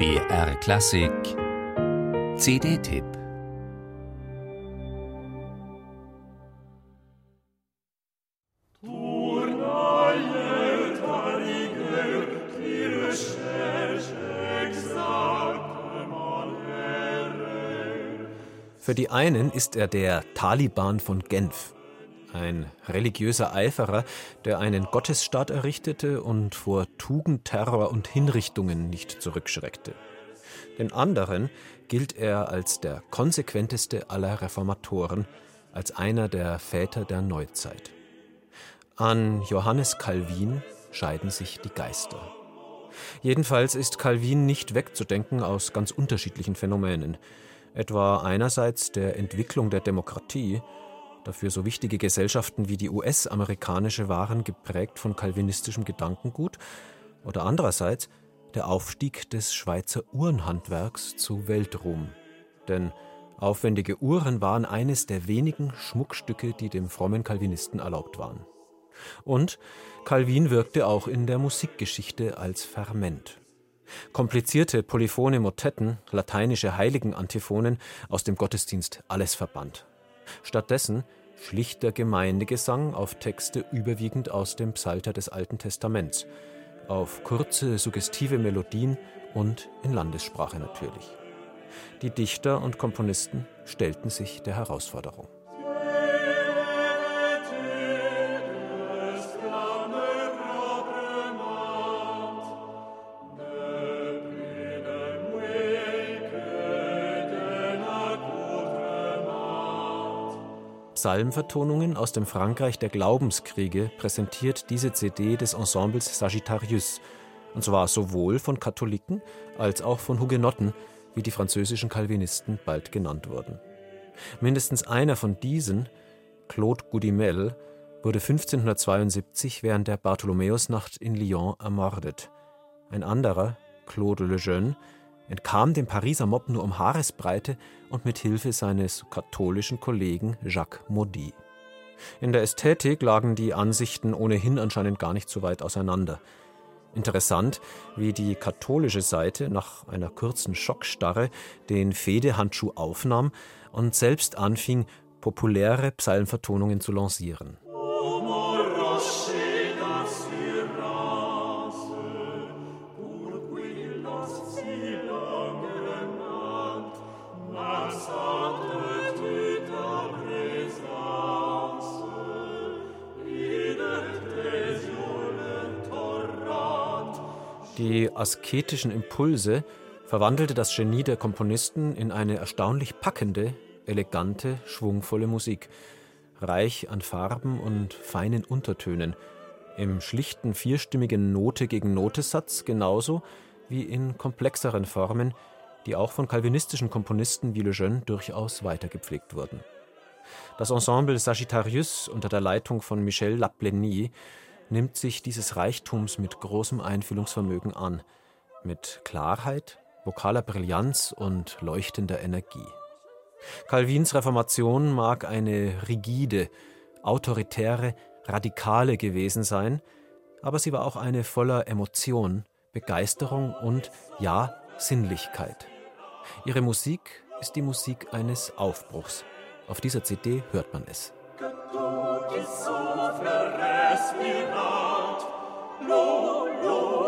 BR Klassik. CD-Tipp Für die einen ist er der Taliban von Genf, ein religiöser Eiferer, der einen Gottesstaat errichtete und vor Tugend, Terror und Hinrichtungen nicht zurückschreckte. Den anderen gilt er als der konsequenteste aller Reformatoren, als einer der Väter der Neuzeit. An Johannes Calvin scheiden sich die Geister. Jedenfalls ist Calvin nicht wegzudenken aus ganz unterschiedlichen Phänomenen, etwa einerseits der Entwicklung der Demokratie, Dafür so wichtige Gesellschaften wie die US-amerikanische waren geprägt von kalvinistischem Gedankengut oder andererseits der Aufstieg des Schweizer Uhrenhandwerks zu Weltruhm. Denn aufwendige Uhren waren eines der wenigen Schmuckstücke, die dem frommen Calvinisten erlaubt waren. Und Calvin wirkte auch in der Musikgeschichte als Ferment. Komplizierte polyphone Motetten, lateinische Heiligenantiphonen aus dem Gottesdienst alles verbannt. Stattdessen schlichter Gemeindegesang auf Texte überwiegend aus dem Psalter des Alten Testaments, auf kurze, suggestive Melodien und in Landessprache natürlich. Die Dichter und Komponisten stellten sich der Herausforderung. Psalmvertonungen aus dem Frankreich der Glaubenskriege präsentiert diese CD des Ensembles Sagittarius, und zwar sowohl von Katholiken als auch von Hugenotten, wie die französischen Calvinisten bald genannt wurden. Mindestens einer von diesen, Claude Goudimel, wurde 1572 während der Bartholomäusnacht in Lyon ermordet. Ein anderer, Claude Lejeune, entkam dem Pariser Mob nur um Haaresbreite und mit Hilfe seines katholischen Kollegen Jacques Maudit. In der Ästhetik lagen die Ansichten ohnehin anscheinend gar nicht so weit auseinander. Interessant, wie die katholische Seite nach einer kurzen Schockstarre den Fehdehandschuh aufnahm und selbst anfing, populäre Psalmvertonungen zu lancieren. Die asketischen Impulse verwandelte das Genie der Komponisten in eine erstaunlich packende, elegante, schwungvolle Musik, reich an Farben und feinen Untertönen, im schlichten vierstimmigen Note gegen Notesatz genauso wie in komplexeren Formen, die auch von calvinistischen Komponisten wie Lejeune durchaus weitergepflegt wurden. Das Ensemble Sagittarius unter der Leitung von Michel Laplenie nimmt sich dieses Reichtums mit großem Einfühlungsvermögen an, mit Klarheit, vokaler Brillanz und leuchtender Energie. Calvins Reformation mag eine rigide, autoritäre, radikale gewesen sein, aber sie war auch eine voller Emotion, Begeisterung und ja, Sinnlichkeit. Ihre Musik ist die Musik eines Aufbruchs. Auf dieser CD hört man es. il suo respirato lo lo